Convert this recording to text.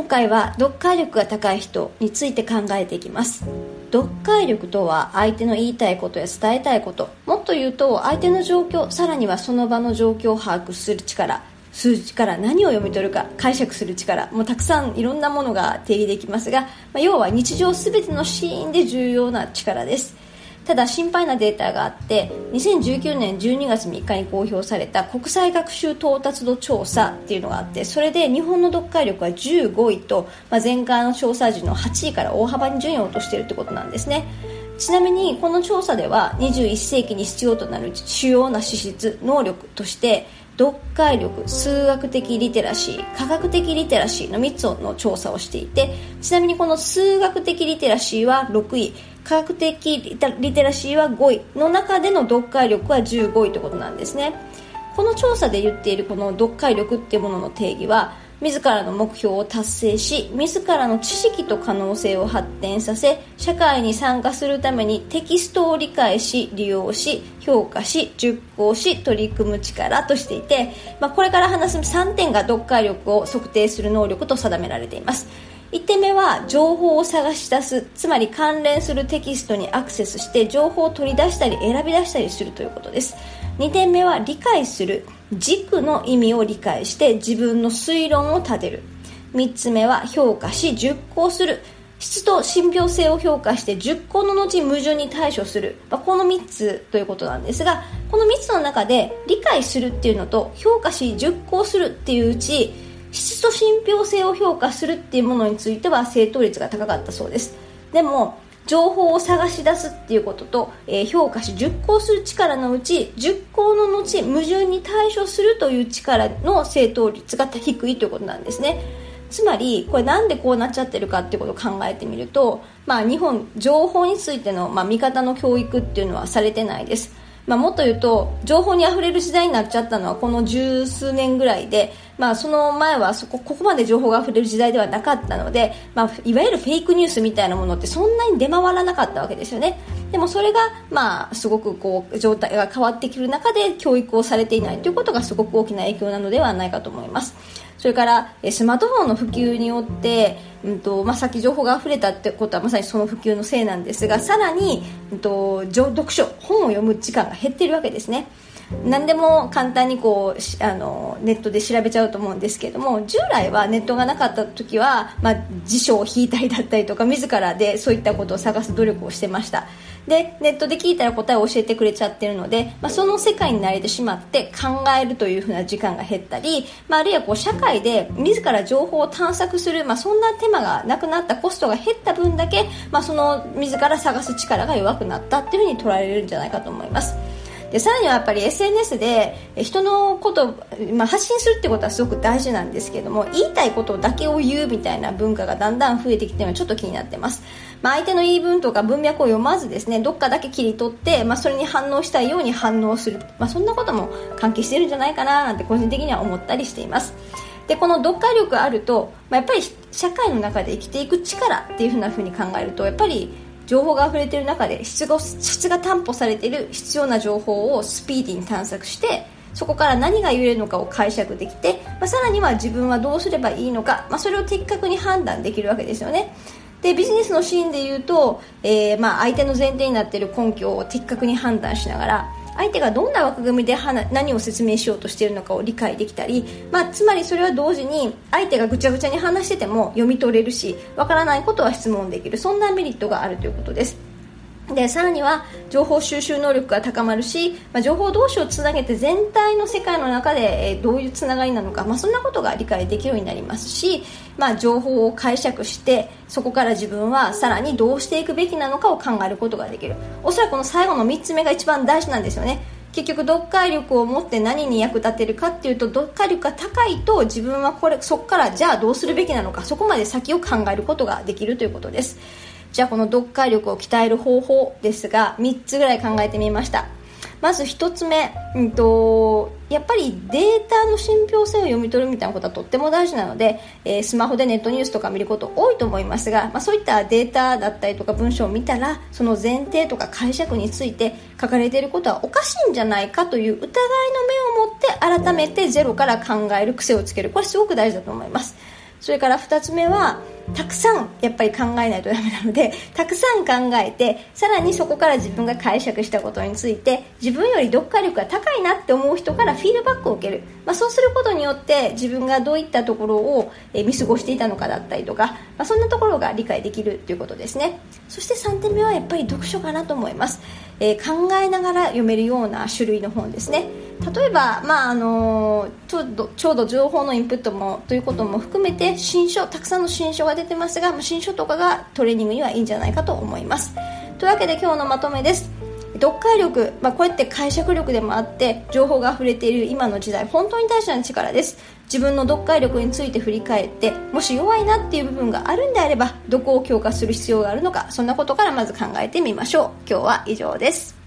今回は読解力が高い人について考えていきます。読解力とは相手の言いたいことや伝えたいこと。もっと言うと相手の状況さらにはその場の状況を把握する力。数字から何を読み取るか解釈する力。もうたくさんいろんなものが定義できますが、まあ、要は日常全てのシーンで重要な力です。ただ心配なデータがあって2019年12月3日に公表された国際学習到達度調査っていうのがあってそれで日本の読解力は15位と、まあ、前回の調査時の8位から大幅に順位を落としているってことなんですね。ちなみにこの調査では21世紀に必要となる主要な資質能力として読解力数学的リテラシー科学的リテラシーの3つの調査をしていてちなみにこの数学的リテラシーは6位。科学的リテラシーは5位の中での読解力は15位ということなんですね。この調査で言っているこの読解力っていうものの定義は自らの目標を達成し自らの知識と可能性を発展させ社会に参加するためにテキストを理解し利用し評価し熟考し取り組む力としていて、まあ、これから話す3点が読解力を測定する能力と定められています。1点目は情報を探し出す。つまり関連するテキストにアクセスして情報を取り出したり選び出したりするということです。2点目は理解する。軸の意味を理解して自分の推論を立てる。3つ目は評価し熟考する。質と信憑性を評価して熟考の後矛盾に対処する、まあ、この3つということなんですがこの3つの中で理解するっていうのと評価し熟考するっていううち質と信憑性を評価するっていうものについては正答率が高かったそうです。でも情報を探し出すっていうことと、えー、評価し熟考する力のうち熟考の後矛盾に対処するという力の正答率が低いということなんですね。つまりこれなんでこうなっちゃってるかっていうことを考えてみると、まあ、日本情報についての、まあ、見方の教育っていうのはされてないです。まあ、もっと言うと情報にあふれる時代になっちゃったのはこの十数年ぐらいで、まあ、その前はそこここまで情報があふれる時代ではなかったので、まあ、いわゆるフェイクニュースみたいなものってそんなに出回らなかったわけですよね。でもそれが、まあ、すごくこう状態が変わってくる中で教育をされていないということがすごく大きな影響なのではないかと思います。それからスマートフォンの普及によって、うんとまあ、さっき情報が溢れたってことはまさにその普及のせいなんですがさらに、うんと、読書本を読む時間が減っているわけですね。何でも簡単にこうあのネットで調べちゃうと思うんですけれども従来はネットがなかった時は、まあ、辞書を引いたりだったりとか自らでそういったことを探す努力をしてましたでネットで聞いたら答えを教えてくれちゃってるので、まあ、その世界に慣れてしまって考えるというふうな時間が減ったり、まあ、あるいはこう社会で自ら情報を探索する、まあ、そんな手間がなくなったコストが減った分だけ、まあ、その自ら探す力が弱くなったっていうふうに捉えられるんじゃないかと思います。でさらにはやっぱり SNS で人のことを、まあ、発信するってことはすごく大事なんですけども言いたいことだけを言うみたいな文化がだんだん増えてきてるのはちょっと気になってます、まあ、相手の言い分とか文脈を読まずですねどっかだけ切り取って、まあ、それに反応したいように反応する、まあ、そんなことも関係してるんじゃないかななんて個人的には思ったりしています。でこの読解力あると、まあ、やっぱり社会の中で生きていく力っていうふうなふうに考えるとやっぱり情報が溢れている中で質が質が担保されている必要な情報をスピーディーに探索してそこから何が言えるのかを解釈できて、まあ、さらには自分はどうすればいいのか、まあ、それを的確に判断できるわけですよね。でビジネスのシーンで言うと、えー、まあ相手の前提になっている根拠を的確に判断しながら相手がどんな枠組みで何を説明しようとしているのかを理解できたり、まあ、つまりそれは同時に相手がぐちゃぐちゃに話してても読み取れるしわからないことは質問できるそんなメリットがあるということです。でさらには情報収集能力が高まるし、まあ、情報同士をつなげて全体の世界の中で、え、どういうつながりなのか、まあ、そんなことが理解できるようになりますし、まあ、情報を解釈してそこから自分はさらにどうしていくべきなのかを考えることができる。おそらくこの最後の3つ目が一番大事なんですよね。結局読解力を持って何に役立てるかっていうと読解力が高いと自分はこれそこからじゃあどうするべきなのかそこまで先を考えることができるということです。じゃあこの読解力を鍛える方法ですが3つぐらい考えてみました。まず1つ目、うんと、やっぱりデータの信憑性を読み取るみたいなことはとっても大事なので、えー、スマホでネットニュースとか見ること多いと思いますが、まあ、そういったデータだったりとか文章を見たらその前提とか解釈について書かれていることはおかしいんじゃないかという疑いの目を持って改めてゼロから考える癖をつける。これすごく大事だと思います。それから2つ目はたくさんやっぱり考えないとダメなので たくさん考えてさらにそこから自分が解釈したことについて自分より読解力が高いなって思う人からフィードバックを受ける、まあ、そうすることによって自分がどういったところを見過ごしていたのかだったりとか、まあ、そんなところが理解できるということですね。そして3点目はやっぱり読書かなと思います、えー、考えながら読めるような種類の本ですね。例えば、まああのちょうどちょうど情報のインプットもということも含めて新書たくさんの新書が出てますが新書とかがトレーニングにはいいんじゃないかと思います。というわけで今日のまとめです。読解力、まあ、こうやって解釈力でもあって情報が溢れている今の時代本当に大事な力です。自分の読解力について振り返ってもし弱いなっていう部分があるんであればどこを強化する必要があるのかそんなことからまず考えてみましょう。今日は以上です。